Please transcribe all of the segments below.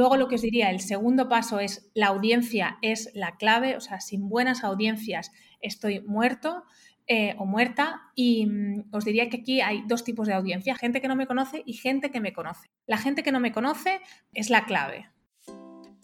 Luego lo que os diría, el segundo paso es la audiencia es la clave, o sea, sin buenas audiencias estoy muerto. Eh, o muerta y mm, os diría que aquí hay dos tipos de audiencia, gente que no me conoce y gente que me conoce. La gente que no me conoce es la clave.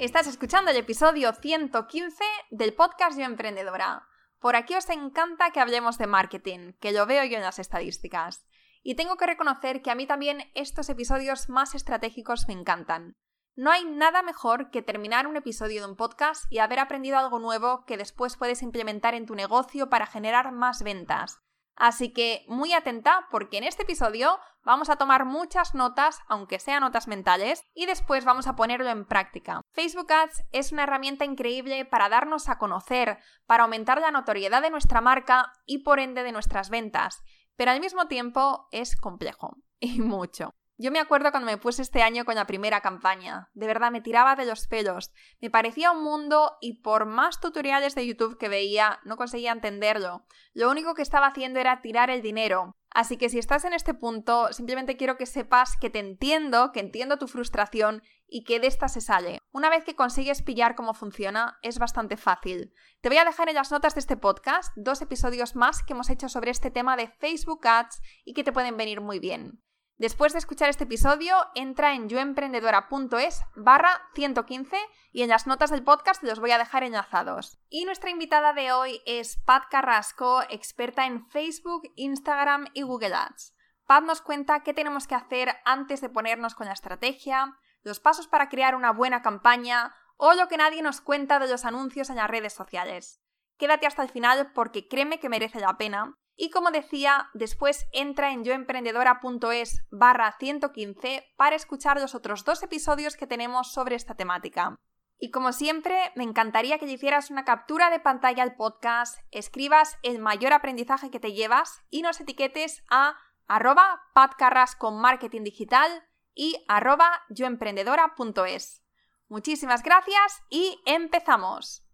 Estás escuchando el episodio 115 del podcast Yo Emprendedora. Por aquí os encanta que hablemos de marketing, que lo veo yo en las estadísticas. Y tengo que reconocer que a mí también estos episodios más estratégicos me encantan. No hay nada mejor que terminar un episodio de un podcast y haber aprendido algo nuevo que después puedes implementar en tu negocio para generar más ventas. Así que muy atenta porque en este episodio vamos a tomar muchas notas, aunque sean notas mentales, y después vamos a ponerlo en práctica. Facebook Ads es una herramienta increíble para darnos a conocer, para aumentar la notoriedad de nuestra marca y por ende de nuestras ventas, pero al mismo tiempo es complejo, y mucho. Yo me acuerdo cuando me puse este año con la primera campaña. De verdad, me tiraba de los pelos. Me parecía un mundo y por más tutoriales de YouTube que veía, no conseguía entenderlo. Lo único que estaba haciendo era tirar el dinero. Así que si estás en este punto, simplemente quiero que sepas que te entiendo, que entiendo tu frustración y que de esta se sale. Una vez que consigues pillar cómo funciona, es bastante fácil. Te voy a dejar en las notas de este podcast dos episodios más que hemos hecho sobre este tema de Facebook Ads y que te pueden venir muy bien. Después de escuchar este episodio, entra en yoemprendedora.es barra 115 y en las notas del podcast los voy a dejar enlazados. Y nuestra invitada de hoy es Pat Carrasco, experta en Facebook, Instagram y Google Ads. Pat nos cuenta qué tenemos que hacer antes de ponernos con la estrategia, los pasos para crear una buena campaña o lo que nadie nos cuenta de los anuncios en las redes sociales. Quédate hasta el final porque créeme que merece la pena y como decía, después entra en yoemprendedora.es barra 115 para escuchar los otros dos episodios que tenemos sobre esta temática. Y como siempre, me encantaría que le hicieras una captura de pantalla al podcast, escribas el mayor aprendizaje que te llevas y nos etiquetes a arroba patcarras con marketing digital y arroba yoemprendedora.es. Muchísimas gracias y empezamos.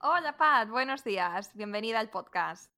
Hola Pat, buenos días, bienvenida al podcast.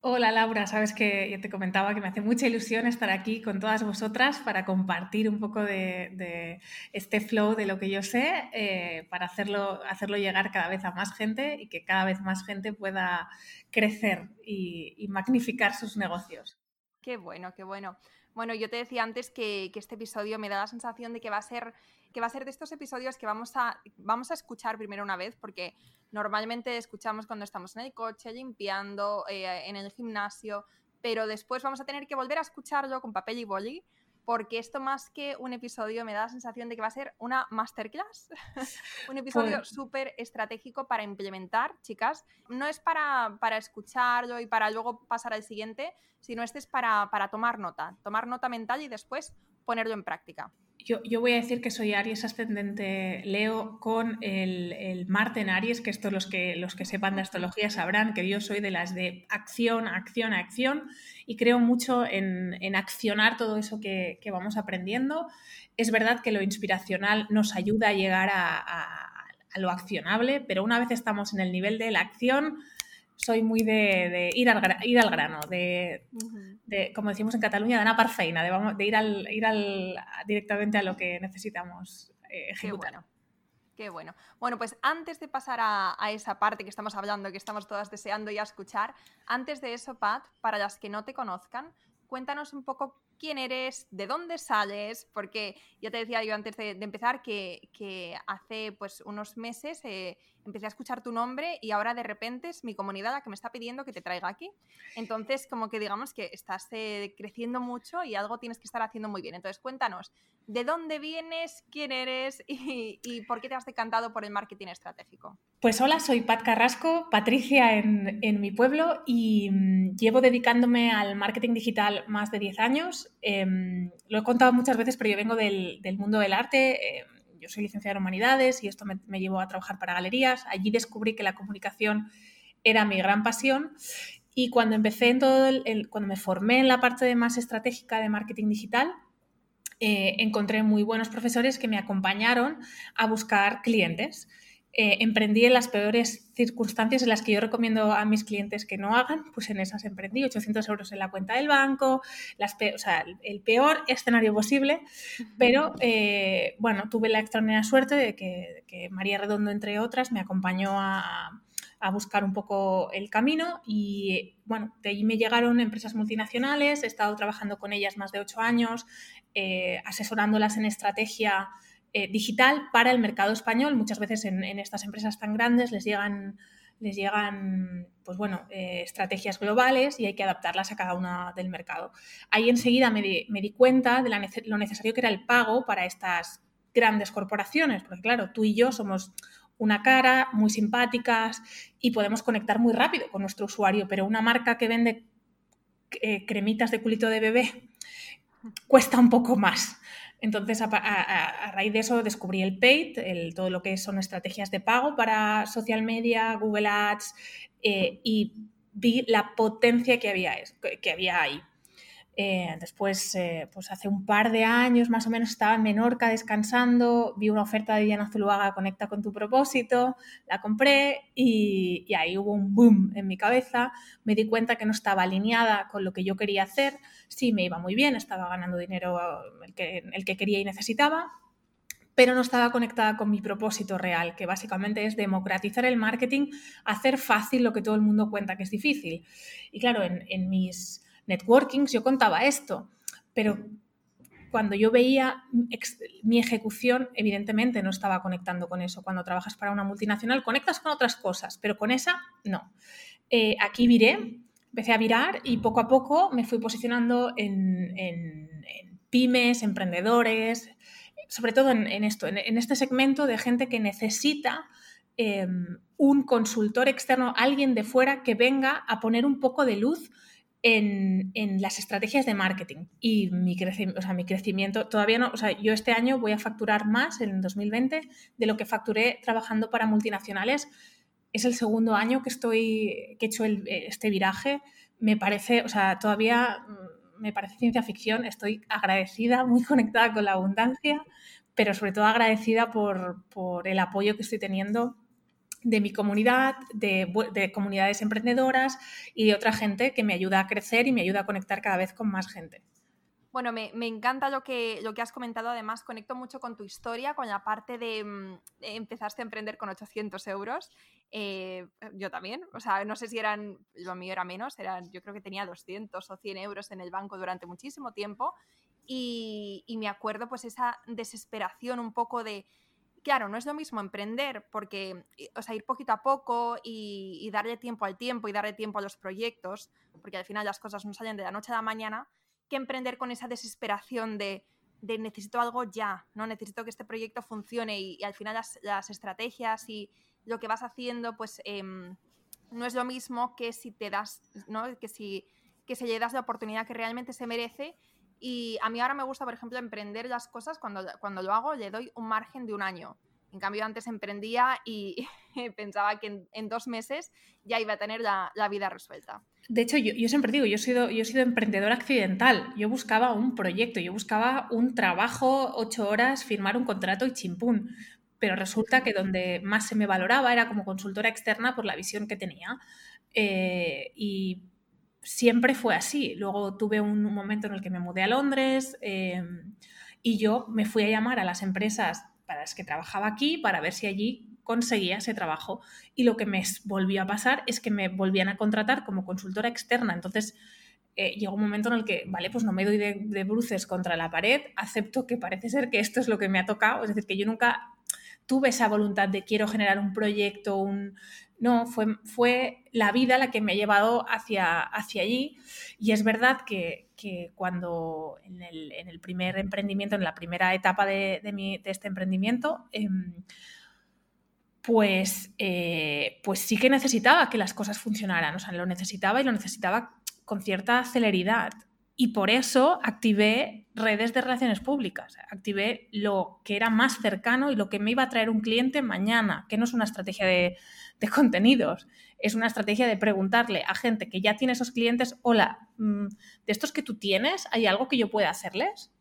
Hola Laura, sabes que yo te comentaba que me hace mucha ilusión estar aquí con todas vosotras para compartir un poco de, este flow de lo que yo sé, eh, para hacerlo, hacerlo llegar cada vez a más gente y que cada vez más gente pueda crecer y, magnificar sus negocios. Qué bueno, qué bueno. Bueno, yo te decía antes que, que, este episodio me da la sensación de que va a ser, que va a ser de estos episodios que vamos a, vamos a escuchar primero una vez, porque normalmente escuchamos cuando estamos en el coche, limpiando, eh, en el gimnasio, pero después vamos a tener que volver a escucharlo con papel y boli porque esto más que un episodio me da la sensación de que va a ser una masterclass, un episodio pues súper estratégico para implementar, chicas. No es para, para, escucharlo y para luego pasar al siguiente, sino este es para, para tomar nota, tomar nota mental y después ponerlo en práctica. Yo, voy a decir que soy Aries ascendente Leo con el, Marte en Aries, que esto los que, los que sepan de astrología sabrán que yo soy de las de acción, acción, acción y creo mucho en, accionar todo eso que, vamos aprendiendo. Es verdad que lo inspiracional nos ayuda a llegar a lo accionable, pero una vez estamos en el nivel de la acción, soy muy de, ir, al, ir al grano, de, como decimos en Cataluña, de anar feina, de, ir, al, ir al, directamente a lo que necesitamos eh, ejecutar. Qué bueno. Qué bueno. Bueno, pues antes de pasar a, esa parte que estamos hablando, que estamos todas deseando ya escuchar, antes de eso, Pat, para las que no te conozcan, cuéntanos un poco quién eres, de dónde sales, porque ya te decía yo antes de, empezar que, hace pues unos meses eh, empecé a escuchar tu nombre y ahora de repente es mi comunidad la que me está pidiendo que te traiga aquí. Entonces, como que digamos que estás eh, creciendo mucho y algo tienes que estar haciendo muy bien. Entonces, cuéntanos, ¿de dónde vienes? ¿Quién eres? Y, por qué te has decantado por el marketing estratégico? Pues hola, soy Pat Carrasco, Patricia en, mi pueblo y mm, llevo dedicándome al marketing digital más de 10 años. Em, lo he contado muchas veces, pero yo vengo del, mundo del arte. Em, yo soy licenciada en humanidades y esto me, llevó a trabajar para galerías. Allí descubrí que la comunicación era mi gran pasión y cuando empecé en todo, el, cuando me formé en la parte de más estratégica de marketing digital, eh, encontré muy buenos profesores que me acompañaron a buscar clientes. Eh, emprendí en las peores circunstancias en las que yo recomiendo a mis clientes que no hagan, pues en esas emprendí, 800 euros en la cuenta del banco, las o sea, el peor escenario posible, pero eh, bueno, tuve la extraordinaria suerte de que, María Redondo, entre otras, me acompañó a, buscar un poco el camino y bueno, de allí me llegaron empresas multinacionales, he estado trabajando con ellas más de ocho años, eh, asesorándolas en estrategia eh, digital para el mercado español. Muchas veces en, estas empresas tan grandes les llegan, les llegan pues bueno, eh, estrategias globales y hay que adaptarlas a cada una del mercado. Ahí enseguida me di, cuenta de lo necesario que era el pago para estas grandes corporaciones, porque claro, tú y yo somos una cara, muy simpáticas y podemos conectar muy rápido con nuestro usuario, pero una marca que vende eh, cremitas de culito de bebé cuesta un poco más. Entonces, a, raíz de eso descubrí el paid, el, todo lo que son estrategias de pago para social media, Google Ads, eh, y vi la potencia que había, que había ahí. Eh, después, eh, pues hace un par de años más o menos estaba en Menorca descansando, vi una oferta de Diana Zuluaga, Conecta con tu propósito, la compré y, ahí hubo un boom en mi cabeza. Me di cuenta que no estaba alineada con lo que yo quería hacer. Sí, me iba muy bien, estaba ganando dinero el que, el que quería y necesitaba, pero no estaba conectada con mi propósito real, que básicamente es democratizar el marketing, hacer fácil lo que todo el mundo cuenta que es difícil. Y claro, en mis networkings yo contaba esto, pero cuando yo veía mi ejecución, evidentemente no estaba conectando con eso. Cuando trabajas para una multinacional, conectas con otras cosas, pero con esa no. Eh, aquí viré, empecé a virar y poco a poco me fui posicionando en, pymes, emprendedores, sobre todo en, esto, en, este segmento de gente que necesita em, un consultor externo, alguien de fuera que venga a poner un poco de luz en, las estrategias de marketing y mi, o sea, mi crecimiento. Todavía no, o sea, yo este año voy a facturar más en 2020 de lo que facturé trabajando para multinacionales. Es el segundo año que estoy, que he hecho este viraje. Me parece, o sea, todavía mm, me parece ciencia ficción. Estoy agradecida, muy conectada con la abundancia, pero sobre todo agradecida por, por el apoyo que estoy teniendo de mi comunidad, de, comunidades emprendedoras y de otra gente que me ayuda a crecer y me ayuda a conectar cada vez con más gente. Bueno, me, encanta lo que, lo que has comentado. Además, conecto mucho con tu historia, con la parte de, mm, empezaste a emprender con 800 euros. Eh, yo también. O sea, no sé si eran, lo mío era menos, eran, yo creo que tenía 200 o 100 euros en el banco durante muchísimo tiempo. Y, y me acuerdo pues esa desesperación un poco de claro, no es lo mismo emprender porque, o sea, ir poquito a poco y, darle tiempo al tiempo y darle tiempo a los proyectos, porque al final las cosas no salen de la noche a la mañana, que emprender con esa desesperación de, necesito algo ya, ¿no? Necesito que este proyecto funcione y, al final las, estrategias y lo que vas haciendo, pues em, no es lo mismo que si te das, ¿no? Que si, que si le das la oportunidad que realmente se merece y a mí ahora me gusta, por ejemplo, emprender las cosas, cuando, cuando lo hago le doy un margen de un año. En cambio, antes emprendía y pensaba que en, dos meses ya iba a tener la, vida resuelta. De hecho, yo, yo, siempre digo, yo he, sido, yo he sido emprendedora accidental. Yo buscaba un proyecto, yo buscaba un trabajo, ocho horas, firmar un contrato y chimpún. Pero resulta que donde más se me valoraba era como consultora externa por la visión que tenía. Eh, y siempre fue así. Luego tuve un, momento en el que me mudé a Londres em, y yo me fui a llamar a las empresas para las que trabajaba aquí para ver si allí conseguía ese trabajo. Y lo que me volvió a pasar es que me volvían a contratar como consultora externa. Entonces eh, llegó un momento en el que, vale, pues no me doy de, de bruces contra la pared, acepto que parece ser que esto es lo que me ha tocado. Es decir, que yo nunca tuve esa voluntad de quiero generar un proyecto, un... No, fue, fue la vida la que me ha llevado hacia, hacia allí. Y es verdad que, cuando en el, primer emprendimiento, en la primera etapa de, este emprendimiento, em, pues, eh, pues sí que necesitaba que las cosas funcionaran. O sea, lo necesitaba y lo necesitaba con cierta celeridad. Y por eso activé redes de relaciones públicas, activé lo que era más cercano y lo que me iba a traer un cliente mañana, que no es una estrategia de, contenidos, es una estrategia de preguntarle a gente que ya tiene esos clientes, hola, mm, de estos que tú tienes, ¿hay algo que yo pueda hacerles?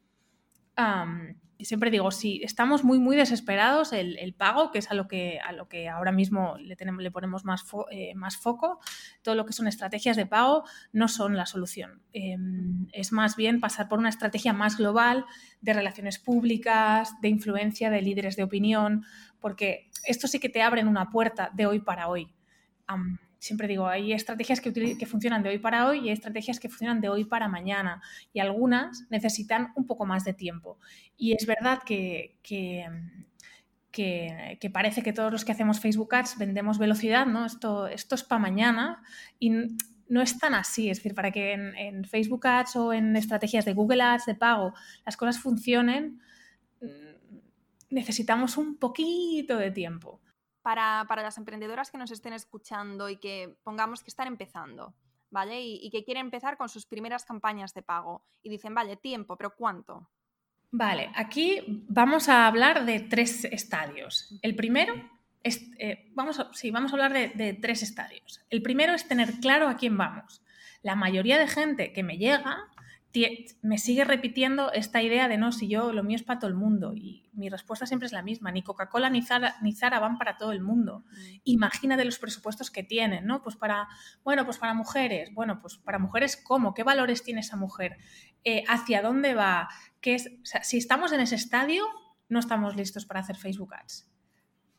Siempre digo, si estamos muy, muy desesperados, el, pago, que es a lo que, a lo que ahora mismo le, tenemos, le ponemos más, eh, más foco, todo lo que son estrategias de pago no son la solución. Em, es más bien pasar por una estrategia más global de relaciones públicas, de influencia de líderes de opinión, porque esto sí que te abren una puerta de hoy para hoy siempre digo, hay estrategias que, funcionan de hoy para hoy y hay estrategias que funcionan de hoy para mañana y algunas necesitan un poco más de tiempo. Y es verdad que, que, que, parece que todos los que hacemos Facebook Ads vendemos velocidad, ¿no? Esto, esto es para mañana y no es tan así. Es decir, para que en, Facebook Ads o en estrategias de Google Ads de pago las cosas funcionen, necesitamos un poquito de tiempo para, las emprendedoras que nos estén escuchando y que pongamos que están empezando, ¿vale? Y, que quieren empezar con sus primeras campañas de pago y dicen, vale, tiempo, pero ¿cuánto? Vale, aquí vamos a hablar de tres estadios. El primero es, eh, vamos, a, vamos a hablar de, tres estadios. El primero es tener claro a quién vamos. La mayoría de gente que me llega me sigue repitiendo esta idea de no, si yo lo mío es para todo el mundo. Y mi respuesta siempre es la misma, ni Coca-Cola ni Zara, ni Zara van para todo el mundo. Mm. Imagínate los presupuestos que tienen, ¿no? Pues para, bueno, pues para mujeres, bueno, pues para mujeres, ¿cómo? ¿Qué valores tiene esa mujer? Eh, ¿Hacia dónde va? ¿Qué es? si estamos en ese estadio, no estamos listos para hacer Facebook Ads.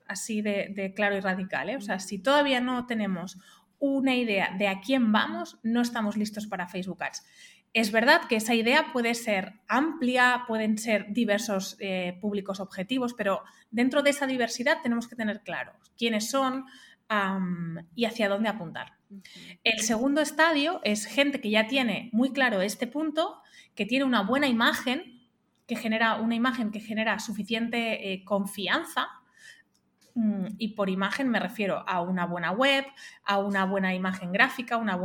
Así de, de claro y radical, ¿eh? O sea, si todavía no tenemos una idea de a quién vamos, no estamos listos para Facebook Ads. Es verdad que esa idea puede ser amplia, pueden ser diversos eh, públicos objetivos, pero dentro de esa diversidad tenemos que tener claro quiénes son y hacia dónde apuntar. El segundo estadio es gente que ya tiene muy claro este punto, que tiene una buena imagen, que genera una imagen que genera suficiente eh, confianza mm, y por imagen me refiero a una buena web, a una buena imagen gráfica, unas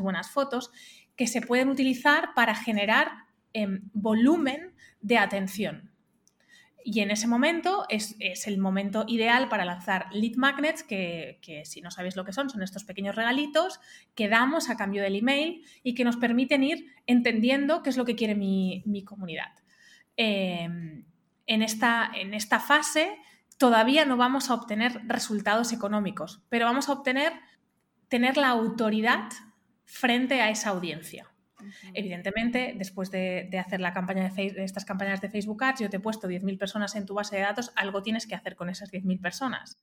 buenas fotos que se pueden utilizar para generar em, volumen de atención. Y en ese momento es, el momento ideal para lanzar lead magnets, que, si no sabéis lo que son, son estos pequeños regalitos que damos a cambio del email y que nos permiten ir entendiendo qué es lo que quiere mi, comunidad. Em, en, esta, en esta fase todavía no vamos a obtener resultados económicos, pero vamos a obtener tener la autoridad frente a esa audiencia. Evidentemente, después de, hacer la campaña de, estas campañas de Facebook Ads, yo te he puesto 10.000 personas en tu base de datos, algo tienes que hacer con esas 10.000 personas.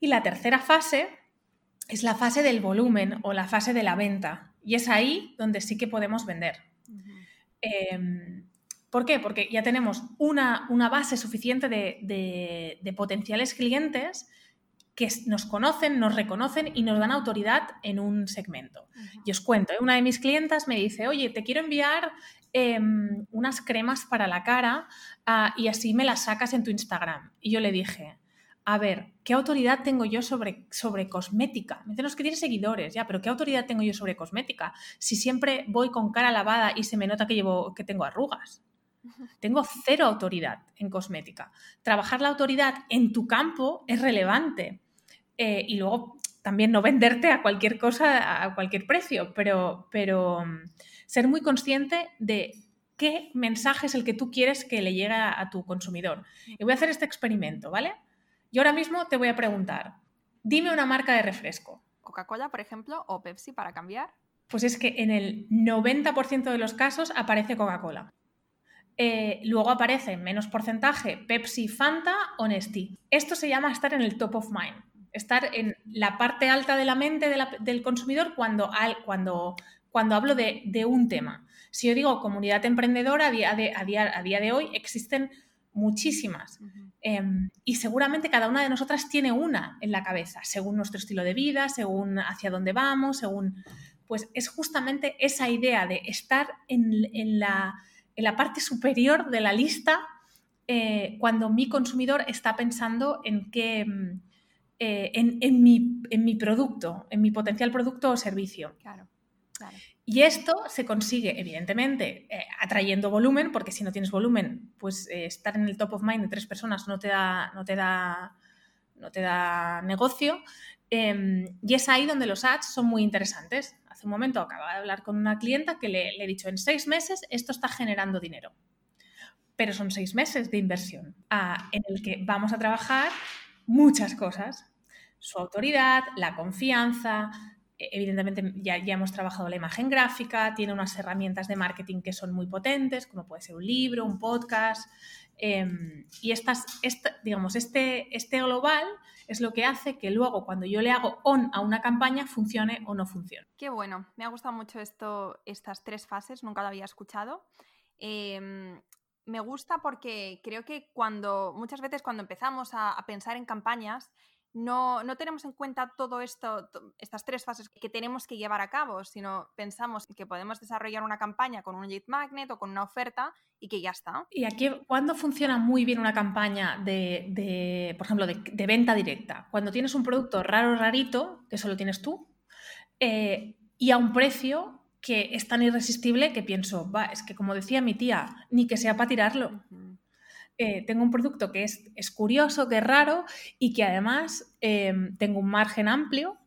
Y la tercera fase es la fase del volumen o la fase de la venta. Y es ahí donde sí que podemos vender. Em, ¿Por qué? Porque ya tenemos una, base suficiente de potenciales clientes que nos conocen, nos reconocen y nos dan autoridad en un segmento. Y os cuento, ¿eh? una de mis clientas me dice, oye, te quiero enviar em, unas cremas para la cara ah, y así me las sacas en tu Instagram. Y yo le dije, a ver, ¿qué autoridad tengo yo sobre, sobre cosmética? Me dicen que tienen seguidores, ya, pero ¿qué autoridad tengo yo sobre cosmética? Si siempre voy con cara lavada y se me nota que, llevo, que tengo arrugas. Tengo cero autoridad en cosmética. Trabajar la autoridad en tu campo es relevante eh, y luego también no venderte a cualquier cosa, a cualquier precio, pero, pero mm, ser muy consciente de qué mensaje es el que tú quieres que le llegue a, tu consumidor. Y voy a hacer este experimento, ¿vale? Yo ahora mismo te voy a preguntar, dime una marca de refresco. Coca-Cola, por ejemplo, o Pepsi para cambiar. Pues es que en el 90% de los casos aparece Coca-Cola. Eh, luego aparece en menos porcentaje Pepsi, Fanta o Nestí. Esto se llama estar en el top of mind estar en la parte alta de la mente del consumidor cuando, cuando, cuando hablo de, un tema. Si yo digo comunidad emprendedora, a día de, a día, de hoy existen muchísimas. Em, y seguramente cada una de nosotras tiene una en la cabeza, según nuestro estilo de vida, según hacia dónde vamos, según... Pues es justamente esa idea de estar en, la, parte superior de la lista eh, cuando mi consumidor está pensando en qué... Em, eh, en, mi, en, mi, producto, en mi potencial producto o servicio. Claro, claro. Y esto se consigue, evidentemente, eh, atrayendo volumen, porque si no tienes volumen, pues eh, estar en el top of mind de tres personas no te da, no te da, no te da negocio. Em, y es ahí donde los ads son muy interesantes. Hace un momento acaba de hablar con una clienta que le, he dicho, en seis meses esto está generando dinero. Pero son seis meses de inversión ah, en el que vamos a trabajar muchas cosas. Su autoridad, la confianza, e, evidentemente ya, ya, hemos trabajado la imagen gráfica, tiene unas herramientas de marketing que son muy potentes, como puede ser un libro, un podcast. Em, y estas, digamos, este, este global es lo que hace que luego cuando yo le hago on a una campaña funcione o no funcione. Qué bueno, me ha gustado mucho esto, estas tres fases, nunca lo había escuchado. Em, me gusta porque creo que cuando muchas veces cuando empezamos a pensar en campañas, no, tenemos en cuenta todo esto, estas tres fases que tenemos que llevar a cabo, sino pensamos que podemos desarrollar una campaña con un lead magnet o con una oferta y que ya está. Y aquí, ¿cuándo funciona muy bien una campaña de, por ejemplo, de, venta directa? Cuando tienes un producto raro, rarito, que solo tienes tú, eh, y a un precio que es tan irresistible que pienso, va, es que como decía mi tía, ni que sea para tirarlo. Eh, tengo un producto que es, es, curioso, que es raro y que además em, tengo un margen amplio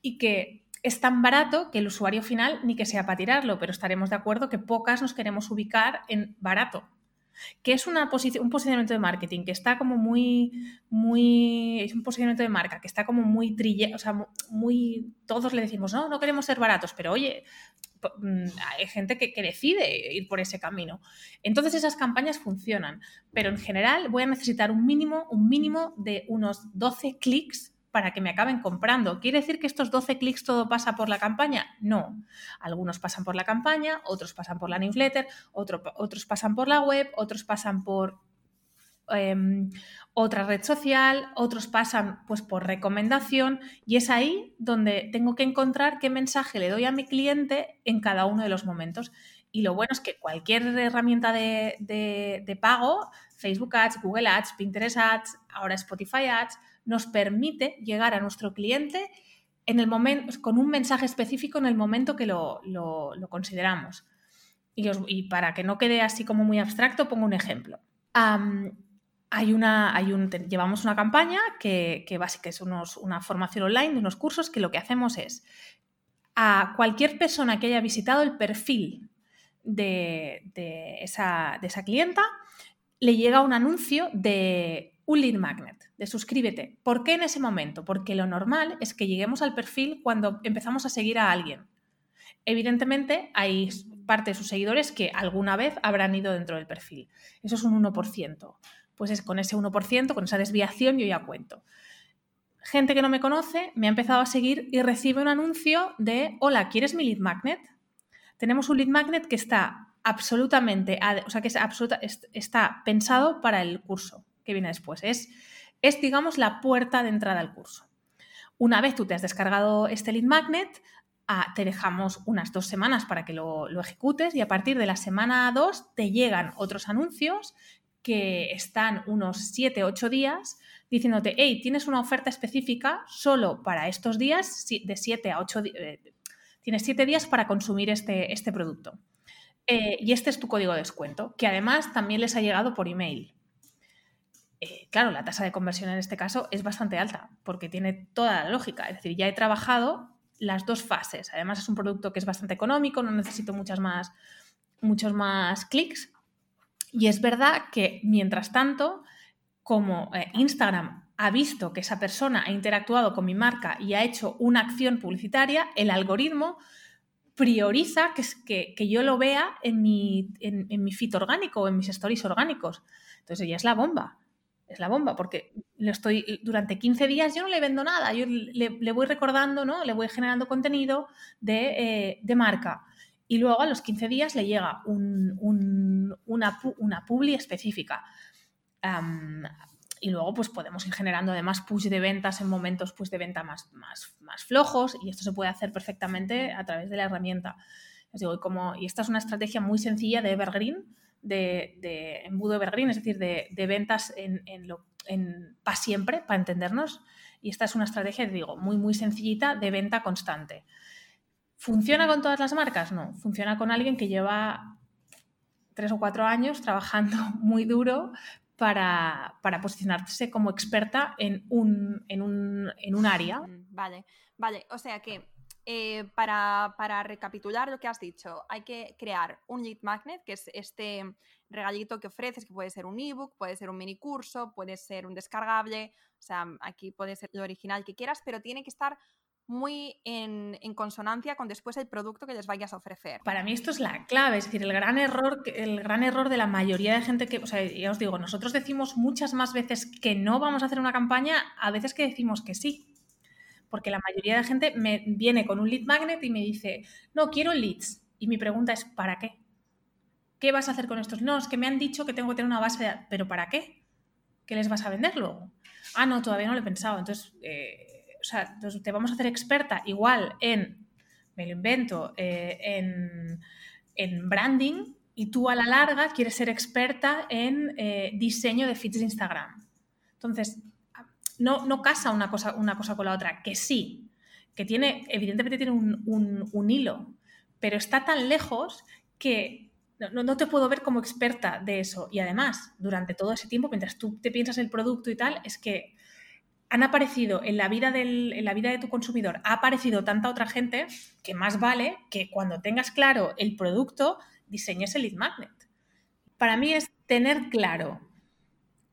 y que es tan barato que el usuario final ni que sea para tirarlo, pero estaremos de acuerdo que pocas nos queremos ubicar en barato que es una un posicionamiento de marketing que está como muy, muy, es un posicionamiento de marca que está como muy trille, o sea, muy, todos le decimos, no, no queremos ser baratos, pero oye, mm, hay gente que, que, decide ir por ese camino. Entonces esas campañas funcionan, pero en general voy a necesitar un mínimo, un mínimo de unos 12 clics para que me acaben comprando. ¿Quiere decir que estos 12 clics todo pasa por la campaña? No. Algunos pasan por la campaña, otros pasan por la newsletter, otros pasan por la web, otros pasan por em, otra red social, otros pasan pues por recomendación y es ahí donde tengo que encontrar qué mensaje le doy a mi cliente en cada uno de los momentos. Y lo bueno es que cualquier herramienta de, de pago, Facebook Ads, Google Ads, Pinterest Ads, ahora Spotify Ads, nos permite llegar a nuestro cliente en el momento, con un mensaje específico en el momento que lo, consideramos. Y, para que no quede así como muy abstracto, pongo un ejemplo. hay una, hay un, llevamos una campaña que, que básicamente es una formación online de unos cursos que lo que hacemos es a cualquier persona que haya visitado el perfil de, de, esa, de esa clienta, le llega un anuncio de un lead magnet, de suscríbete. ¿Por qué en ese momento? Porque lo normal es que lleguemos al perfil cuando empezamos a seguir a alguien. Evidentemente, hay parte de sus seguidores que alguna vez habrán ido dentro del perfil. Eso es un 1%. Pues es con ese 1%, con esa desviación, yo ya cuento. Gente que no me conoce me ha empezado a seguir y recibe un anuncio de, hola, ¿quieres mi lead magnet? Tenemos un lead magnet que está absolutamente, o sea, que está pensado para el curso que viene después. Es, es, digamos, la puerta de entrada al curso. Una vez tú te has descargado este lead magnet, ah, te dejamos unas dos semanas para que lo, ejecutes y a partir de la semana 2 te llegan otros anuncios que están unos 7, 8 días diciéndote, hey, tienes una oferta específica solo para estos días, de 7 a 8 días, eh, tienes 7 días para consumir este, este producto. Eh, y este es tu código de descuento, que además también les ha llegado por email. Eh, claro, la tasa de conversión en este caso es bastante alta, porque tiene toda la lógica. Es decir, ya he trabajado las dos fases. Además, es un producto que es bastante económico, no necesito muchas más, muchos más clics. Y es verdad que, mientras tanto, como eh, Instagram ha visto que esa persona ha interactuado con mi marca y ha hecho una acción publicitaria, el algoritmo prioriza que, que, yo lo vea en mi, en mi feed orgánico o en mis stories orgánicos. Entonces ya es la bomba es la bomba, porque le estoy, durante 15 días yo no le vendo nada, yo le, voy recordando, ¿no? Le voy generando contenido de, eh, marca. Y luego a los 15 días le llega una, una publi específica. y luego pues podemos ir generando además push de ventas en momentos pues, de venta más, más, más flojos y esto se puede hacer perfectamente a través de la herramienta. Os digo, y, y esta es una estrategia muy sencilla de Evergreen, de, de embudo es decir, de, ventas en, en, lo, en para siempre, para entendernos. Y esta es una estrategia, digo, muy, muy sencillita de venta constante. ¿Funciona con todas las marcas? No, funciona con alguien que lleva tres o cuatro años trabajando muy duro para, para posicionarse como experta en un, en un, en un área. Vale, vale, o sea que eh, para, recapitular lo que has dicho, hay que crear un lead magnet, que es este regalito que ofreces, que puede ser un ebook, puede ser un mini curso, puede ser un descargable, o sea, aquí puede ser lo original que quieras, pero tiene que estar muy en, consonancia con después el producto que les vayas a ofrecer. Para mí esto es la clave, es decir, el gran error, el gran error de la mayoría de gente que, o sea, ya os digo, nosotros decimos muchas más veces que no vamos a hacer una campaña, a veces que decimos que sí. Porque la mayoría de gente me viene con un lead magnet y me dice, no, quiero leads. Y mi pregunta es, ¿para qué? ¿Qué vas a hacer con estos? No, es que me han dicho que tengo que tener una base de... ¿Pero para qué? ¿Qué les vas a vender luego? Ah, no, todavía no lo he pensado. Entonces, eh, o sea, te vamos a hacer experta igual en, me lo invento, eh, en, branding y tú a la larga quieres ser experta en eh, diseño de feeds de Instagram. Entonces, no, no casa una cosa, una cosa con la otra, que sí, que tiene, evidentemente tiene un, hilo, pero está tan lejos que no, no, te puedo ver como experta de eso. Y además, durante todo ese tiempo, mientras tú te piensas el producto y tal, es que han aparecido en la, vida del, en la vida de tu consumidor, ha aparecido tanta otra gente que más vale que cuando tengas claro el producto, diseñes el lead magnet. Para mí es tener claro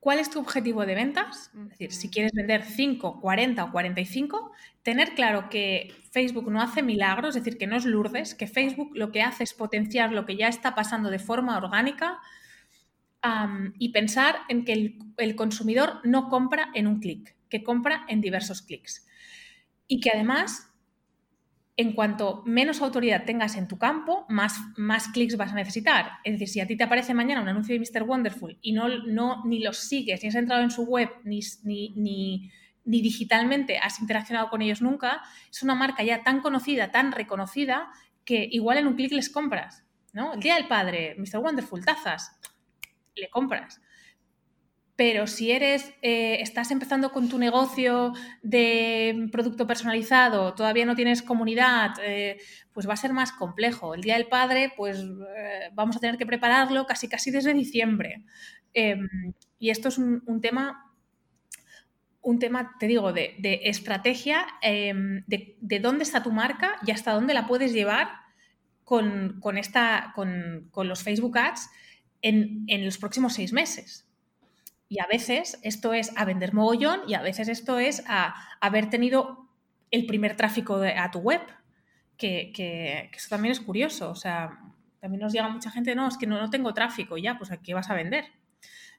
cuál es tu objetivo de ventas, es decir, si quieres vender 5, 40 o 45, tener claro que Facebook no hace milagros, es decir, que no es Lourdes, que Facebook lo que hace es potenciar lo que ya está pasando de forma orgánica y pensar en que el consumidor no compra en un clic que compra en diversos clics. Y que además, en cuanto menos autoridad tengas en tu campo, más, más clics vas a necesitar. Es decir, si a ti te aparece mañana un anuncio de Mr. Wonderful y no, no ni los sigues, ni has entrado en su web, ni, ni, ni, ni digitalmente has interaccionado con ellos nunca, es una marca ya tan conocida, tan reconocida, que igual en un clic les compras. ¿no? El Día del Padre, Mr. Wonderful, tazas, le compras. Pero si eres, eh, estás empezando con tu negocio de producto personalizado, todavía no tienes comunidad, eh, pues va a ser más complejo. El Día del Padre, pues eh, vamos a tener que prepararlo casi casi desde diciembre. Em, y esto es un, tema, un tema, te digo, de, estrategia, em, de, dónde está tu marca y hasta dónde la puedes llevar con, esta, con, los Facebook Ads en, en los próximos seis meses. Y a veces esto es a vender mogollón y a veces esto es a haber tenido el primer tráfico a tu web, que, eso también es curioso. O sea, también nos llega mucha gente, no, es que no, no tengo tráfico, ya, pues ¿a qué vas a vender?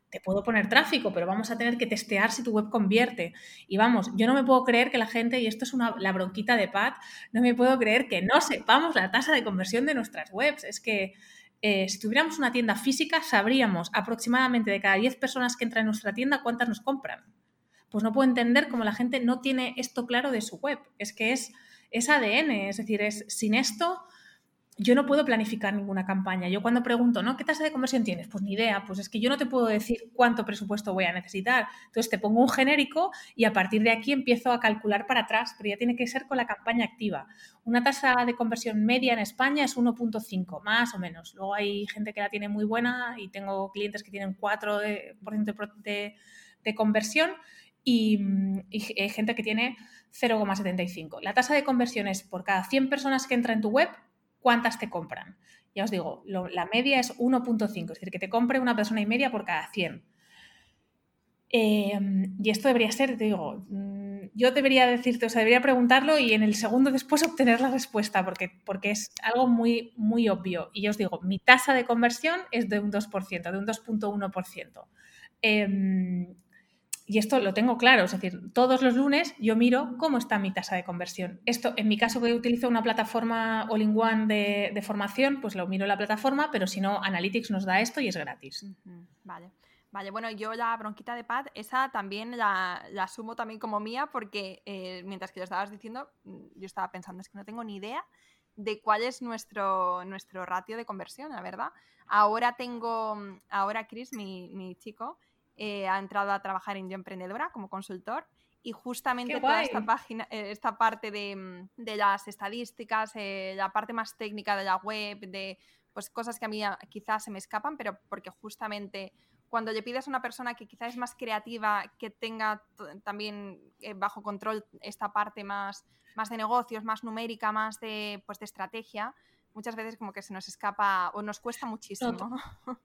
Te puedo poner tráfico, pero vamos a tener que testear si tu web convierte. Y vamos, yo no me puedo creer que la gente, y esto es una, la bronquita de Pat, no me puedo creer que no sepamos la tasa de conversión de nuestras webs. Es que eh, si tuviéramos una tienda física, sabríamos aproximadamente de cada 10 personas que entran en nuestra tienda cuántas nos compran. Pues no puedo entender cómo la gente no tiene esto claro de su web. Es que es, es ADN, es decir, es sin esto yo no puedo planificar ninguna campaña. Yo cuando pregunto, ¿no? ¿Qué tasa de conversión tienes? Pues ni idea, pues es que yo no te puedo decir cuánto presupuesto voy a necesitar. Entonces te pongo un genérico y a partir de aquí empiezo a calcular para atrás, pero ya tiene que ser con la campaña activa. Una tasa de conversión media en España es 1.5, más o menos. Luego hay gente que la tiene muy buena y tengo clientes que tienen 4% de, conversión y, y hay gente que tiene 0,75. La tasa de conversión es por cada 100 personas que entran en tu web, cuántas te compran. Ya os digo, la media es 1.5, es decir, que te compre una persona y media por cada 100. Em, y esto debería ser, te digo, mm, yo debería decirte, o sea, debería preguntarlo y en el segundo después obtener la respuesta, porque, porque es algo muy, muy obvio. Y yo os digo, mi tasa de conversión es de un 2%, de un 2.1%. Y esto lo tengo claro, es decir, todos los lunes yo miro cómo está mi tasa de conversión. Esto, en mi caso que utilizo una plataforma all-in-one de, de, formación, pues lo miro en la plataforma, pero si no, Analytics nos da esto y es gratis. Vale. Vale, bueno, yo la bronquita de Pat, esa también la, la asumo también como mía porque eh, mientras que lo estabas diciendo, mm, yo estaba pensando, es que no tengo ni idea de cuál es nuestro, nuestro ratio de conversión, la verdad. Ahora tengo, mm, ahora Chris, mi chico, eh, ha entrado a trabajar en Yo Emprendedora como consultor y justamente toda esta página, eh, esta parte de, mm, de las estadísticas, la parte más técnica de la web, de pues cosas que a mí quizás se me escapan, pero porque justamente cuando le pides a una persona que quizás es más creativa, que tenga también eh, bajo control esta parte más, más de negocios, más numérica, más de, pues, de estrategia, muchas veces como que se nos escapa o nos cuesta muchísimo.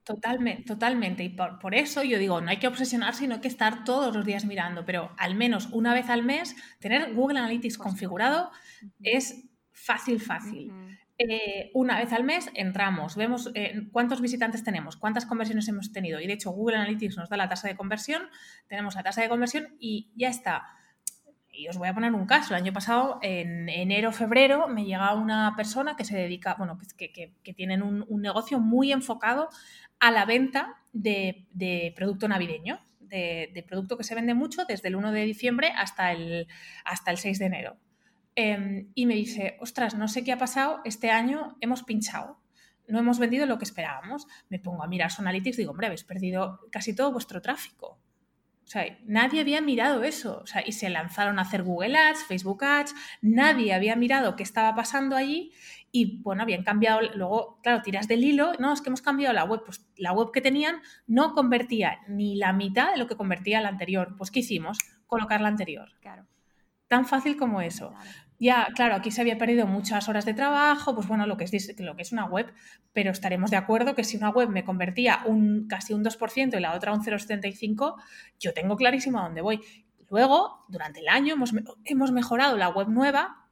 Totalmente, totalmente. Y por, eso yo digo, no hay que obsesionarse, sino hay que estar todos los días mirando, pero al menos una vez al mes tener Google Analytics configurado es fácil, fácil. Eh, una vez al mes entramos, vemos eh, cuántos visitantes tenemos, cuántas conversiones hemos tenido. Y de hecho, Google Analytics nos da la tasa de conversión, tenemos la tasa de conversión y ya está. Y os voy a poner un caso. El año pasado, en enero, febrero, me llega una persona que se dedica, bueno, que, que, tienen un, negocio muy enfocado a la venta de, producto navideño, de, de, producto que se vende mucho desde el 1 de diciembre hasta el, hasta el 6 de enero. Em, y me dice, ostras, no sé qué ha pasado, este año hemos pinchado, no hemos vendido lo que esperábamos. Me pongo a mirar su analytics y digo, hombre, habéis perdido casi todo vuestro tráfico. O sea, nadie había mirado eso. O sea, y se lanzaron a hacer Google Ads, Facebook Ads, nadie había mirado qué estaba pasando allí y bueno, habían cambiado, luego, claro, tiras del hilo, no, es que hemos cambiado la web, pues la web que tenían no convertía ni la mitad de lo que convertía la anterior. Pues ¿qué hicimos? Colocar la anterior. Claro. Tan fácil como eso. Ya, claro, aquí se había perdido muchas horas de trabajo, pues bueno, lo que es, lo que es una web, pero estaremos de acuerdo que si una web me convertía un, casi un 2% y la otra un 0,75%, yo tengo clarísimo a dónde voy. Luego, durante el año, hemos, hemos mejorado la web nueva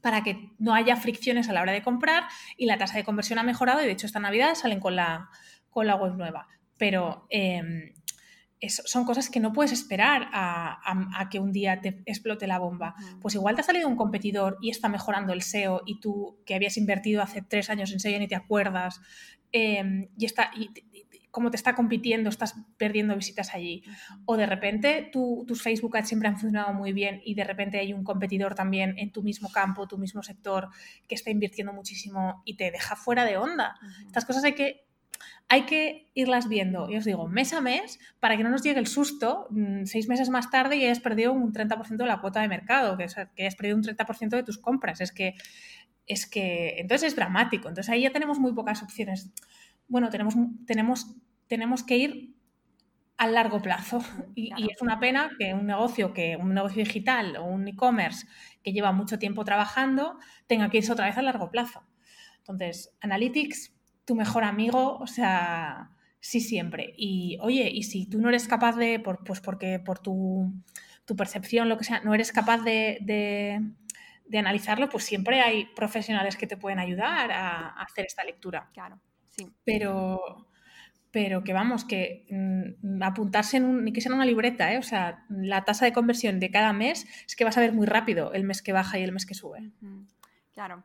para que no haya fricciones a la hora de comprar y la tasa de conversión ha mejorado y de hecho esta Navidad salen con la, con la web nueva. Pero son cosas que no puedes esperar a, que un día te explote la bomba. Pues igual te ha salido un competidor y está mejorando el SEO y tú que habías invertido hace tres años en SEO y ni te acuerdas em, y está y, cómo te está compitiendo, estás perdiendo visitas allí. O de repente tus Facebook Ads siempre han funcionado muy bien y de repente hay un competidor también en tu mismo campo, tu mismo sector, que está invirtiendo muchísimo y te deja fuera de onda. Estas cosas hay que hay que irlas viendo, y os digo, mes a mes, para que no nos llegue el susto mm, seis meses más tarde y hayas perdido un 30% de la cuota de mercado, que, que hayas perdido un 30% de tus compras. Es que, es que, entonces es dramático. Entonces ahí ya tenemos muy pocas opciones. Bueno, tenemos, tenemos, tenemos que ir a largo plazo. Y, y, es una pena que un negocio, que un negocio digital o un e-commerce que lleva mucho tiempo trabajando tenga que irse otra vez a largo plazo. Entonces, Analytics tu mejor amigo, o sea, sí siempre. Y oye, y si tú no eres capaz de, por, pues porque por tu, percepción, lo que sea, no eres capaz de, analizarlo, pues siempre hay profesionales que te pueden ayudar a, hacer esta lectura. Claro, sí. Pero, pero que vamos, que mm, apuntarse en un, ni que sea en una libreta, ¿eh? o sea, la tasa de conversión de cada mes es que vas a ver muy rápido el mes que baja y el mes que sube. Claro.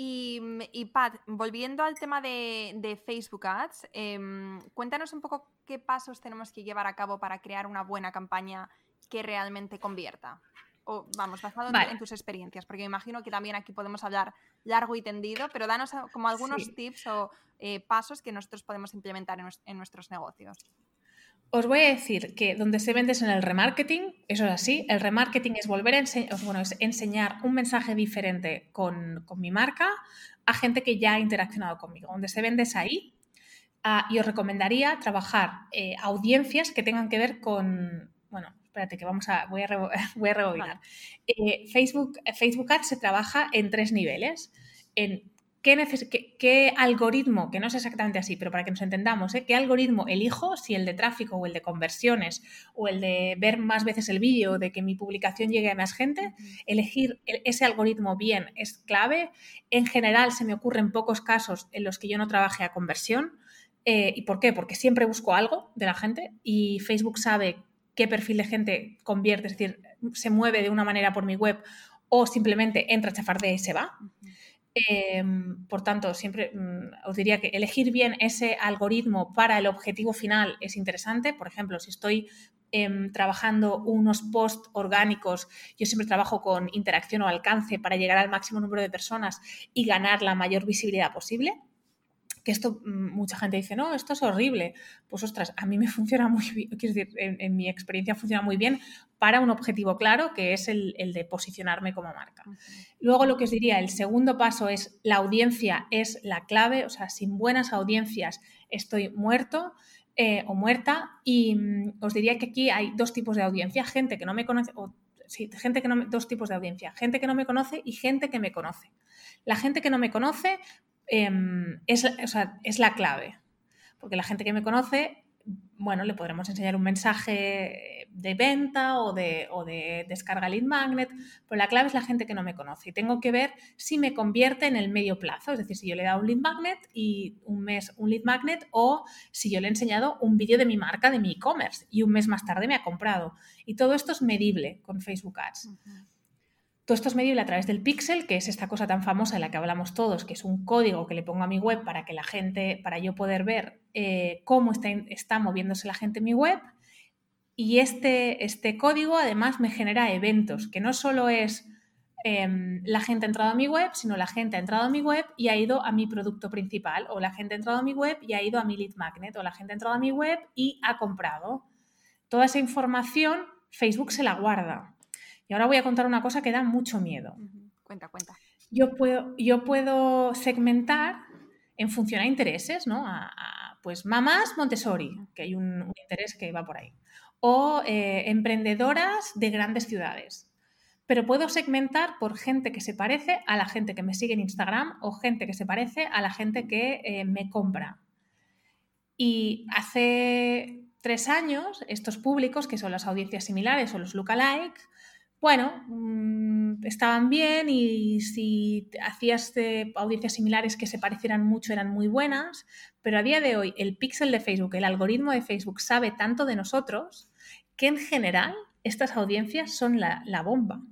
Mm, y, Pat, volviendo al tema de, Facebook Ads, em, cuéntanos un poco qué pasos tenemos que llevar a cabo para crear una buena campaña que realmente convierta. O vamos, basado en tus experiencias, porque me imagino que también aquí podemos hablar largo y tendido, pero danos ah, como algunos tips o eh, pasos que nosotros podemos implementar en nuestros negocios. Os voy a decir que donde se vende es en el remarketing, eso es así. El remarketing es volver a bueno, enseñar un mensaje diferente con, mi marca a gente que ya ha interaccionado conmigo. Donde se vende es ahí. Ah, y os recomendaría trabajar eh, audiencias que tengan que ver con, bueno, espérate que vamos a, voy a, voy a rebobinar. Eh, Facebook, Facebook Ads se trabaja en tres niveles. En ¿Qué, algoritmo, que no es exactamente así, pero para que nos entendamos, ¿eh? qué algoritmo elijo, si el de tráfico o el de conversiones o el de ver más veces el vídeo, de que mi publicación llegue a más gente? Elegir ese algoritmo bien es clave. En general se me ocurren pocos casos en los que yo no trabaje a conversión. Eh, ¿Y por qué? Porque siempre busco algo de la gente y Facebook sabe qué perfil de gente convierte, es decir, se mueve de una manera por mi web o simplemente entra a chafar de y se va. Em, por tanto, siempre mm, os diría que elegir bien ese algoritmo para el objetivo final es interesante. Por ejemplo, si estoy em, trabajando unos posts orgánicos, yo siempre trabajo con interacción o alcance para llegar al máximo número de personas y ganar la mayor visibilidad posible que esto mm, mucha gente dice, no, esto es horrible. Pues ostras, a mí me funciona muy bien, quiero decir, en, mi experiencia funciona muy bien para un objetivo claro, que es el, de posicionarme como marca. Luego lo que os diría, el segundo paso es la audiencia es la clave, o sea, sin buenas audiencias estoy muerto. Eh, o muerta y mm, os diría que aquí hay dos tipos de audiencia, gente que no me conoce, o sí, gente que no dos tipos de audiencia, gente que no me conoce y gente que me conoce. La gente que no me conoce Em, es, es la clave. Porque la gente que me conoce, bueno, le podremos enseñar un mensaje de venta o de, o de, descarga lead magnet, pero la clave es la gente que no me conoce y tengo que ver si me convierte en el medio plazo, es decir, si yo le he dado un lead magnet y un mes un lead magnet o si yo le he enseñado un vídeo de mi marca, de mi e-commerce y un mes más tarde me ha comprado. Y todo esto es medible con Facebook Ads. Todo esto es medible a través del pixel, que es esta cosa tan famosa de la que hablamos todos, que es un código que le pongo a mi web para que la gente, para yo poder ver eh, cómo está, está, moviéndose la gente en mi web. Y este, este código además me genera eventos, que no solo es em, la gente ha entrado a mi web, sino la gente ha entrado a mi web y ha ido a mi producto principal, o la gente ha entrado a mi web y ha ido a mi lead magnet, o la gente ha entrado a mi web y ha comprado. Toda esa información Facebook se la guarda. Y ahora voy a contar una cosa que da mucho miedo. Cuenta, cuenta. Yo puedo, yo puedo segmentar en función a intereses, ¿no? A, pues mamás Montessori, que hay un, interés que va por ahí. O eh, emprendedoras de grandes ciudades. Pero puedo segmentar por gente que se parece a la gente que me sigue en Instagram o gente que se parece a la gente que eh, me compra. Y hace tres años, estos públicos, que son las audiencias similares o los lookalike, bueno, mm, estaban bien y si hacías audiencias similares que se parecieran mucho eran muy buenas, pero a día de hoy el pixel de Facebook, el algoritmo de Facebook sabe tanto de nosotros que en general estas audiencias son la bomba.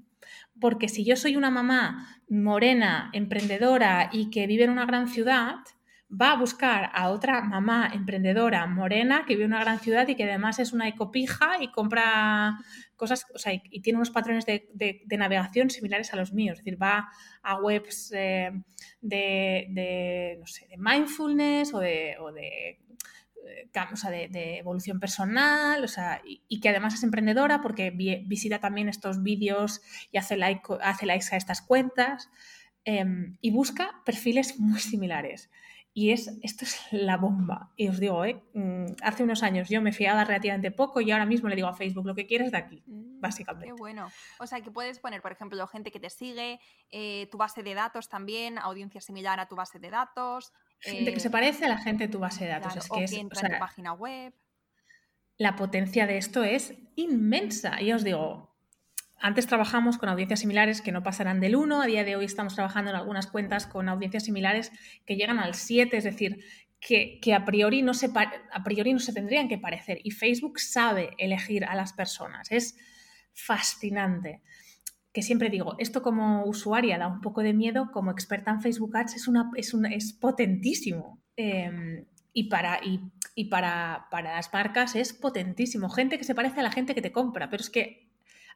Porque si yo soy una mamá morena, emprendedora y que vive en una gran ciudad, va a buscar a otra mamá emprendedora morena que vive en una gran ciudad y que además es una ecopija y compra cosas, o sea, y, tiene unos patrones de, navegación similares a los míos. Es decir, va a webs eh, de, no sé, de mindfulness o de, o de eh, de, evolución personal, o sea, y, que además es emprendedora porque visita también estos vídeos y hace, like, hace likes a estas cuentas em, y busca perfiles muy similares. Y es, esto es la bomba. Y os digo, ¿eh? Mm, hace unos años yo me fiaba relativamente poco y ahora mismo le digo a Facebook lo que quieres de aquí, mm, básicamente. Qué bueno. O sea, que puedes poner, por ejemplo, gente que te sigue, eh, tu base de datos también, audiencia similar a tu base de datos. Gente que se eh, parece a la gente de tu base de datos. es que, es, entra en tu página web. La potencia de esto es inmensa. Y os digo, antes trabajamos con audiencias similares que no pasarán del 1, a día de hoy estamos trabajando en algunas cuentas con audiencias similares que llegan al 7, es decir, que, a, priori no se, a priori no se tendrían que parecer. Y Facebook sabe elegir a las personas. Es fascinante. Que siempre digo, esto como usuaria da un poco de miedo, como experta en Facebook Ads es, una, es, es potentísimo. Em, y, para, y, para, para las marcas es potentísimo. Gente que se parece a la gente que te compra, pero es que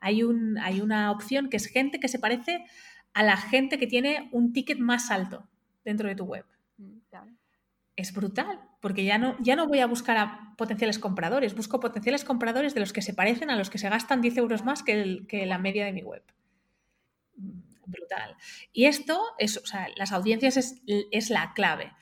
hay, un, hay una opción que es gente que se parece a la gente que tiene un ticket más alto dentro de tu web. Mm, es brutal, porque ya no, ya no voy a buscar a potenciales compradores, busco potenciales compradores de los que se parecen a los que se gastan 10 euros más que, que la media de mi web. Mm, brutal. Y esto, es, o sea, las audiencias es, es la clave.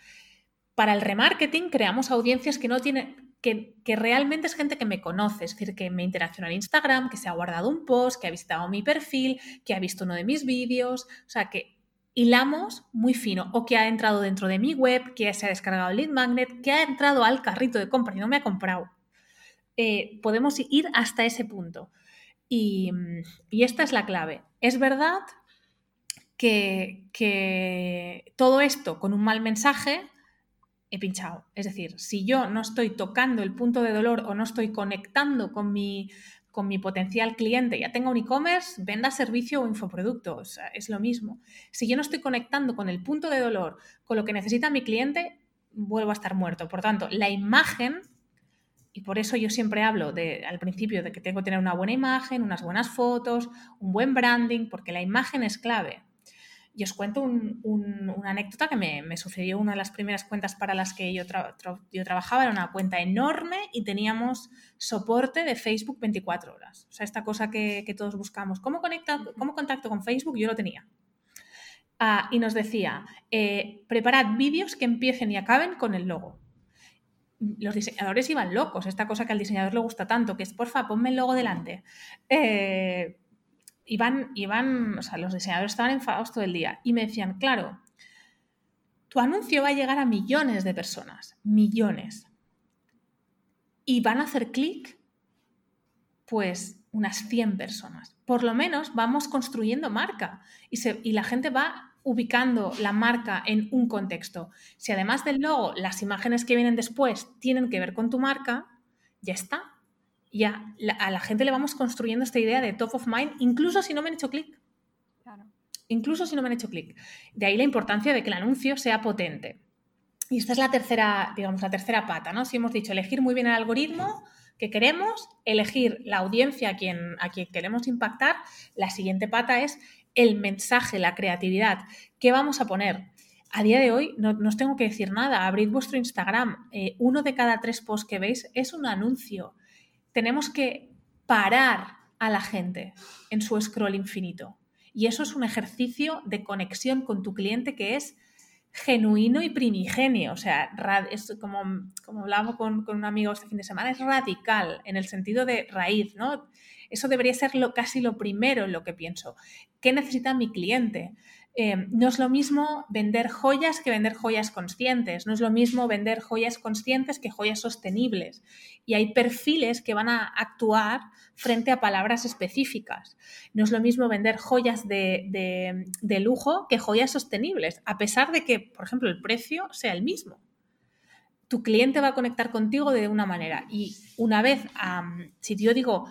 Para el remarketing creamos audiencias que no tienen, que, realmente es gente que me conoce, es decir, que me interacciona en Instagram, que se ha guardado un post, que ha visitado mi perfil, que ha visto uno de mis vídeos, o sea, que hilamos muy fino, o que ha entrado dentro de mi web, que se ha descargado el lead magnet, que ha entrado al carrito de compra y no me ha comprado. Eh, podemos ir hasta ese punto. Y, esta es la clave. Es verdad que, que todo esto con un mal mensaje he pinchado. Es decir, si yo no estoy tocando el punto de dolor o no estoy conectando con mi, con mi potencial cliente, ya tenga un e-commerce, venda servicio o infoproducto, es lo mismo. Si yo no estoy conectando con el punto de dolor, con lo que necesita mi cliente, vuelvo a estar muerto. Por tanto, la imagen y por eso yo siempre hablo de, al principio de que tengo que tener una buena imagen, unas buenas fotos, un buen branding, porque la imagen es clave. Y os cuento una anécdota que me, sucedió una de las primeras cuentas para las que yo, yo trabajaba. Era una cuenta enorme y teníamos soporte de Facebook 24 horas. O sea, esta cosa que, todos buscamos. ¿Cómo, conecta, ¿Cómo contacto con Facebook? Yo lo tenía. Ah, y nos decía, eh, preparad vídeos que empiecen y acaben con el logo los diseñadores iban locos, esta cosa que al diseñador le gusta tanto, que es, porfa, ponme el logo delante. Eh, iban, o sea, los diseñadores estaban enfadados todo el día y me decían, claro, tu anuncio va a llegar a millones de personas, millones. Y van a hacer clic, pues, unas 100 personas. Por lo menos vamos construyendo marca y la gente va ubicando la marca en un contexto. Si además del logo, las imágenes que vienen después tienen que ver con tu marca, ya está. Ya a la gente le vamos construyendo esta idea de top of mind, incluso si no me han hecho clic. Incluso si no me han hecho clic. De ahí la importancia de que el anuncio sea potente. Y esta es la tercera, digamos, la tercera pata, ¿no? Si hemos dicho elegir muy bien el algoritmo que queremos, elegir la audiencia a quien, a quien queremos impactar, la siguiente pata es el mensaje, la creatividad. ¿Qué vamos a poner? A día de hoy no, os tengo que decir nada. Abrid vuestro Instagram. Eh, uno de cada tres posts que veis es un anuncio. Tenemos que parar a la gente en su scroll infinito. Y eso es un ejercicio de conexión con tu cliente que es genuino y primigenio. O sea, es como, como hablaba con, con, un amigo este fin de semana, es radical en el sentido de raíz, ¿no? Eso debería ser lo, casi lo primero en lo que pienso. ¿Qué necesita mi cliente? Eh, no es lo mismo vender joyas que vender joyas conscientes, no es lo mismo vender joyas conscientes que joyas sostenibles. Y hay perfiles que van a actuar frente a palabras específicas. No es lo mismo vender joyas de, lujo que joyas sostenibles, a pesar de que, por ejemplo, el precio sea el mismo tu cliente va a conectar contigo de una manera. Y una vez, si yo digo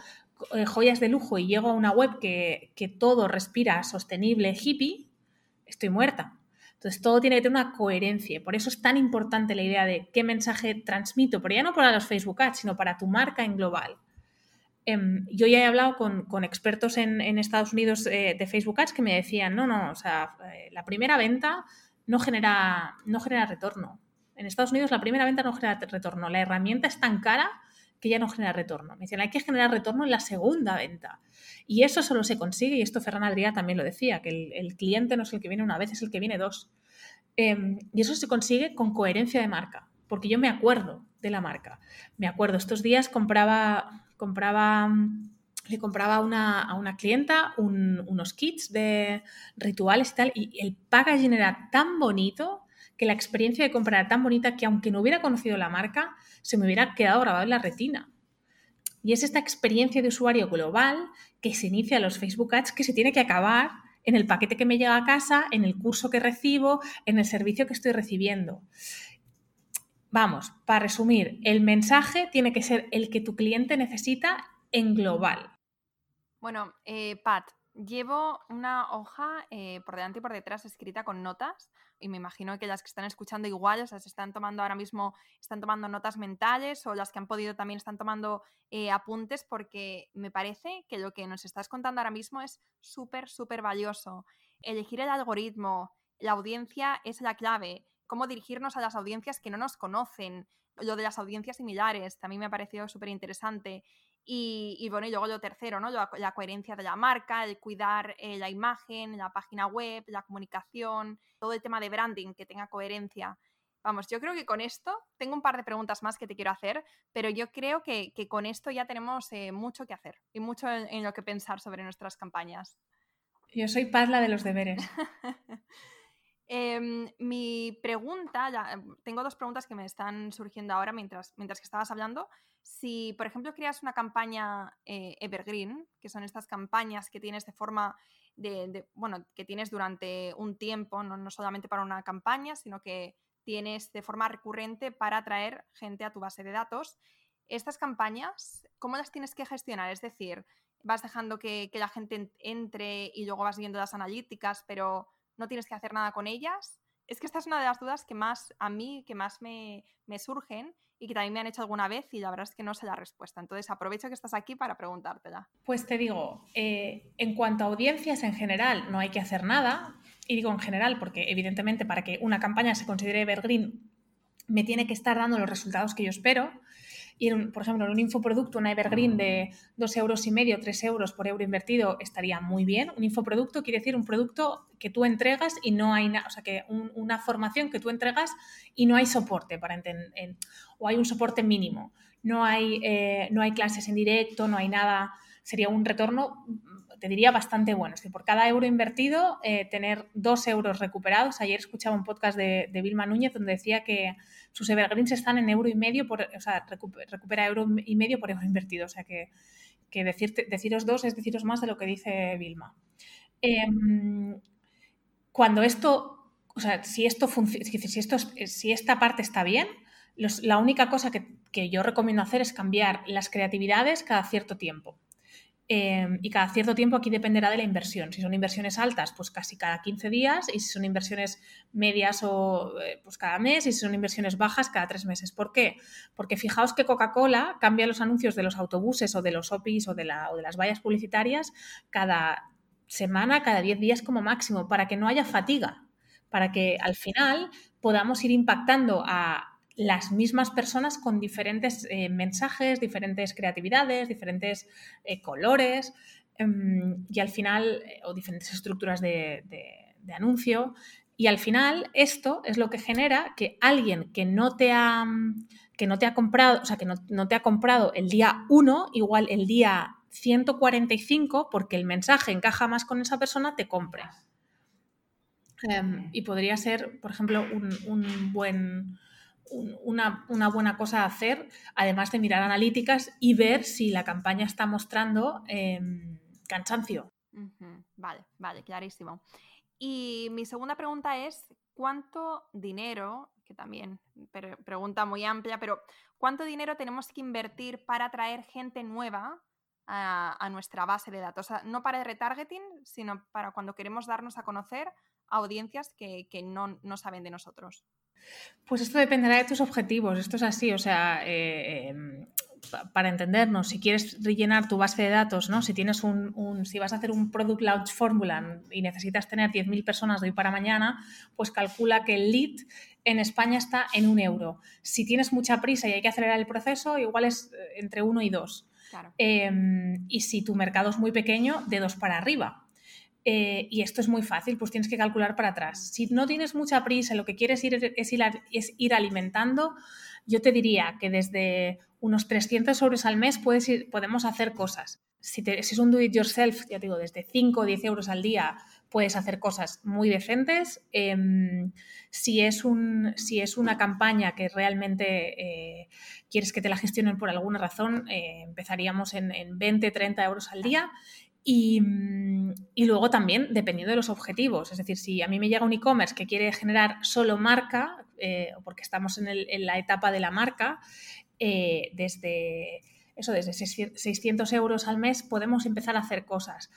eh, joyas de lujo y llego a una web que, todo respira sostenible, hippie, estoy muerta. Entonces todo tiene que tener una coherencia. Por eso es tan importante la idea de qué mensaje transmito, pero ya no para los Facebook Ads, sino para tu marca en global. Em, yo ya he hablado con, expertos en, Estados Unidos eh, de Facebook Ads que me decían, no, no, o sea, eh, la primera venta no genera, no genera retorno. En Estados Unidos la primera venta no genera retorno. La herramienta es tan cara que ya no genera retorno. Me dicen, hay que generar retorno en la segunda venta. Y eso solo se consigue, y esto Ferran Adrià también lo decía, que el, cliente no es el que viene una vez, es el que viene dos. Em, y eso se consigue con coherencia de marca, porque yo me acuerdo de la marca. Me acuerdo, estos días compraba, compraba le compraba a una, clienta unos kits de rituales y tal, y el packaging era tan bonito que la experiencia de compra era tan bonita que aunque no hubiera conocido la marca, se me hubiera quedado grabado en la retina. Y es esta experiencia de usuario global que se inicia en los Facebook Ads que se tiene que acabar en el paquete que me llega a casa, en el curso que recibo, en el servicio que estoy recibiendo. Vamos, para resumir, el mensaje tiene que ser el que tu cliente necesita en global. Bueno, eh, Pat, llevo una hoja eh, por delante y por detrás escrita con notas y me imagino que las que están escuchando igual, o sea, se están tomando ahora mismo, están tomando notas mentales o las que han podido también están tomando eh, apuntes porque me parece que lo que nos estás contando ahora mismo es súper, súper valioso. Elegir el algoritmo, la audiencia es la clave, cómo dirigirnos a las audiencias que no nos conocen, lo de las audiencias similares también me ha parecido súper interesante. Y, bueno, y luego lo tercero, ¿no? La, coherencia de la marca, el cuidar eh, la imagen, la página web, la comunicación, todo el tema de branding que tenga coherencia. Vamos, yo creo que con esto, tengo un par de preguntas más que te quiero hacer, pero yo creo que, con esto ya tenemos eh, mucho que hacer y mucho en, lo que pensar sobre nuestras campañas. Yo soy Pazla de los deberes. Em, mi pregunta, tengo dos preguntas que me están surgiendo ahora mientras, mientras que estabas hablando. Si, por ejemplo, creas una campaña eh, evergreen, que son estas campañas que tienes de forma de, bueno, que tienes durante un tiempo, no, solamente para una campaña, sino que tienes de forma recurrente para atraer gente a tu base de datos. estas campañas, ¿cómo las tienes que gestionar? Es decir, vas dejando que, la gente entre y luego vas viendo las analíticas, pero no tienes que hacer nada con ellas. Es que esta es una de las dudas que más a mí, que más me, surgen y que también me han hecho alguna vez y la verdad es que no sé la respuesta. Entonces aprovecho que estás aquí para preguntártela. Pues te digo, eh, en cuanto a audiencias en general, no hay que hacer nada. Y digo en general porque evidentemente para que una campaña se considere evergreen me tiene que estar dando los resultados que yo espero. Y, por ejemplo, en un infoproducto, una evergreen de dos euros y medio, tres euros por euro invertido estaría muy bien. Un infoproducto quiere decir un producto que tú entregas y no hay nada, o sea, que una formación que tú entregas y no hay soporte para entender, o hay un soporte mínimo. No hay, eh, no hay clases en directo, no hay nada. Sería un retorno te diría bastante bueno. Es que por cada euro invertido, eh, tener dos euros recuperados. Ayer escuchaba un podcast de, Vilma Núñez donde decía que sus evergreens están en euro y medio, por, o sea, recupera euro y medio por euro invertido. O sea que, que deciros dos es deciros más de lo que dice Vilma. Em, cuando esto, o sea, si esto si, esto, si esta parte está bien, la única cosa que, que yo recomiendo hacer es cambiar las creatividades cada cierto tiempo. Em, y cada cierto tiempo aquí dependerá de la inversión. Si son inversiones altas, pues casi cada 15 días, y si son inversiones medias o eh, pues cada mes, y si son inversiones bajas, cada tres meses. ¿Por qué? Porque fijaos que Coca-Cola cambia los anuncios de los autobuses o de los OPIs o de, la, o de las vallas publicitarias cada semana, cada 10 días como máximo, para que no haya fatiga, para que al final podamos ir impactando a las mismas personas con diferentes eh, mensajes, diferentes creatividades, diferentes eh, colores em, y al final, eh, o diferentes estructuras de, anuncio. Y al final esto es lo que genera que alguien que no te ha, que no te ha comprado, o sea, que no, te ha comprado el día 1, igual el día 145, porque el mensaje encaja más con esa persona, te compre. Em, y podría ser, por ejemplo, un buen una, buena cosa a hacer, además de mirar analíticas y ver si la campaña está mostrando em, cansancio. Vale, vale, clarísimo. Y mi segunda pregunta es, ¿cuánto dinero, que también pregunta muy amplia, pero ¿cuánto dinero tenemos que invertir para atraer gente nueva a, nuestra base de datos? no para el retargeting, sino para cuando queremos darnos a conocer a audiencias que, no, no saben de nosotros. Pues esto dependerá de tus objetivos, esto es así, o sea, eh, em, para entendernos, si quieres rellenar tu base de datos, ¿no? Si tienes un, si vas a hacer un product launch formula y necesitas tener 10.000 personas de hoy para mañana, pues calcula que el lead en España está en un euro. Si tienes mucha prisa y hay que acelerar el proceso, igual es eh, entre uno y dos. Em, y si tu mercado es muy pequeño, de dos para arriba. Eh, y esto es muy fácil, pues tienes que calcular para atrás. Si no tienes mucha prisa, lo que quieres ir, es, ir, alimentando, yo te diría que desde unos 300 euros al mes puedes podemos hacer cosas. Si, es un do it yourself, ya te digo, desde 5 o 10 euros al día puedes hacer cosas muy decentes. Em, si, es un, si es una campaña que realmente eh, quieres que te la gestionen por alguna razón, eh, empezaríamos en, en 20, 30 euros al día Mm, y, luego también dependiendo de los objetivos. Es decir, si a mí me llega un e-commerce que quiere generar solo marca, eh, porque estamos en, la etapa de la marca, eh, desde eso, desde 600 euros al mes podemos empezar a hacer cosas.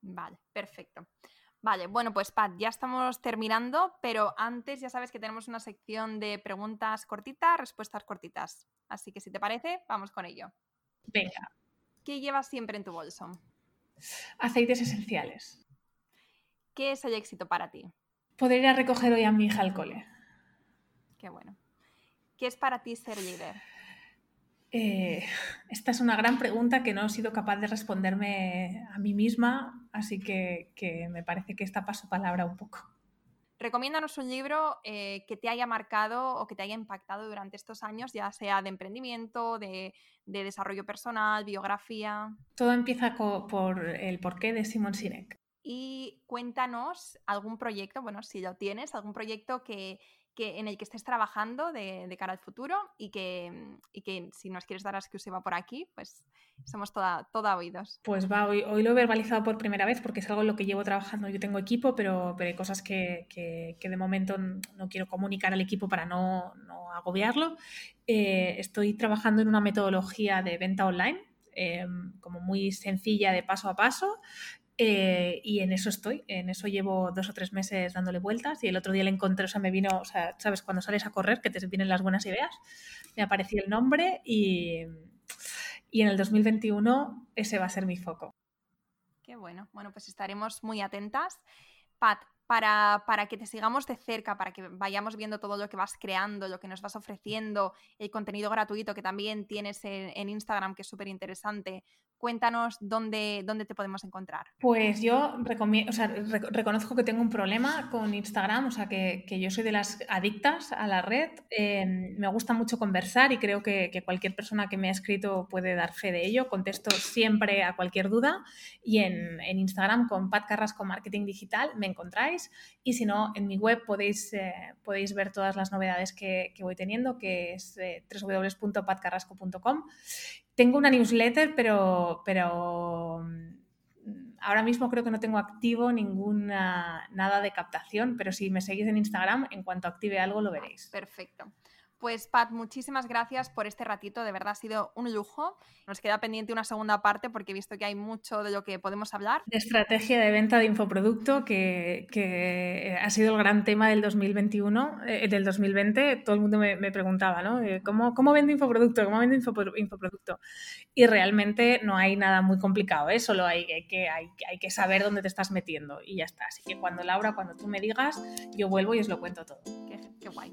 Vale, perfecto. Vale, bueno, pues Pat, ya estamos terminando, pero antes ya sabes que tenemos una sección de preguntas cortitas, respuestas cortitas. Así que si te parece, vamos con ello. Venga. ¿Qué llevas siempre en tu bolso? Aceites esenciales. ¿Qué es el éxito para ti? Poder ir a recoger hoy a mi hija al cole. Qué bueno. ¿Qué es para ti ser líder? Eh, esta es una gran pregunta que no he sido capaz de responderme a mí misma, así que, que me parece que esta paso palabra un poco. Recomiéndanos un libro eh, que te haya marcado o que te haya impactado durante estos años, ya sea de emprendimiento, de, desarrollo personal, biografía. Todo empieza por el porqué de Simon Sinek. y cuéntanos algún proyecto, bueno, si lo tienes, algún proyecto que, en el que estés trabajando de, cara al futuro y que, que, si nos quieres dar exclusiva por aquí, pues somos toda, toda oídos. Pues va, hoy, hoy, lo he verbalizado por primera vez porque es algo en lo que llevo trabajando. Yo tengo equipo, pero, pero hay cosas que, de momento no quiero comunicar al equipo para no, agobiarlo. Eh, estoy trabajando en una metodología de venta online em, como muy sencilla de paso a paso, eh, y en eso estoy, en eso llevo dos o tres meses dándole vueltas y el otro día le encontré, o sea, me vino, o sea, sabes, cuando sales a correr que te vienen las buenas ideas, me apareció el nombre y, y en el 2021 ese va a ser mi foco. Qué bueno, bueno, pues estaremos muy atentas. Pat, para, para, que te sigamos de cerca, para que vayamos viendo todo lo que vas creando, lo que nos vas ofreciendo, el contenido gratuito que también tienes en, en Instagram, que es súper interesante, cuéntanos dónde, dónde te podemos encontrar. Pues yo o sea, reconozco que tengo un problema con Instagram, o sea, que, yo soy de las adictas a la red. Em, me gusta mucho conversar y creo que, cualquier persona que me ha escrito puede dar fe de ello. Contesto siempre a cualquier duda y en, Instagram con Pat Carrasco Marketing Digital me encontráis y si no, en mi web podéis, eh, podéis ver todas las novedades que, voy teniendo, que es eh, www.patcarrasco.com tengo una newsletter, pero, pero mm, ahora mismo creo que no tengo activo ninguna nada de captación, pero si me seguís en Instagram, en cuanto active algo lo veréis. Perfecto. Pues Pat, muchísimas gracias por este ratito, de verdad ha sido un lujo. Nos queda pendiente una segunda parte porque he visto que hay mucho de lo que podemos hablar. De estrategia de venta de infoproducto, que, ha sido el gran tema del 2021, eh, del 2020. Todo el mundo me, preguntaba, ¿no? Eh, ¿Cómo, ¿Cómo, vendo infoproducto? ¿Cómo vendo infoproducto? Y realmente no hay nada muy complicado, ¿eh? Solo hay, que, hay, hay que saber dónde te estás metiendo y ya está. Así que cuando Laura, cuando tú me digas, yo vuelvo y os lo cuento todo. Qué, qué guay.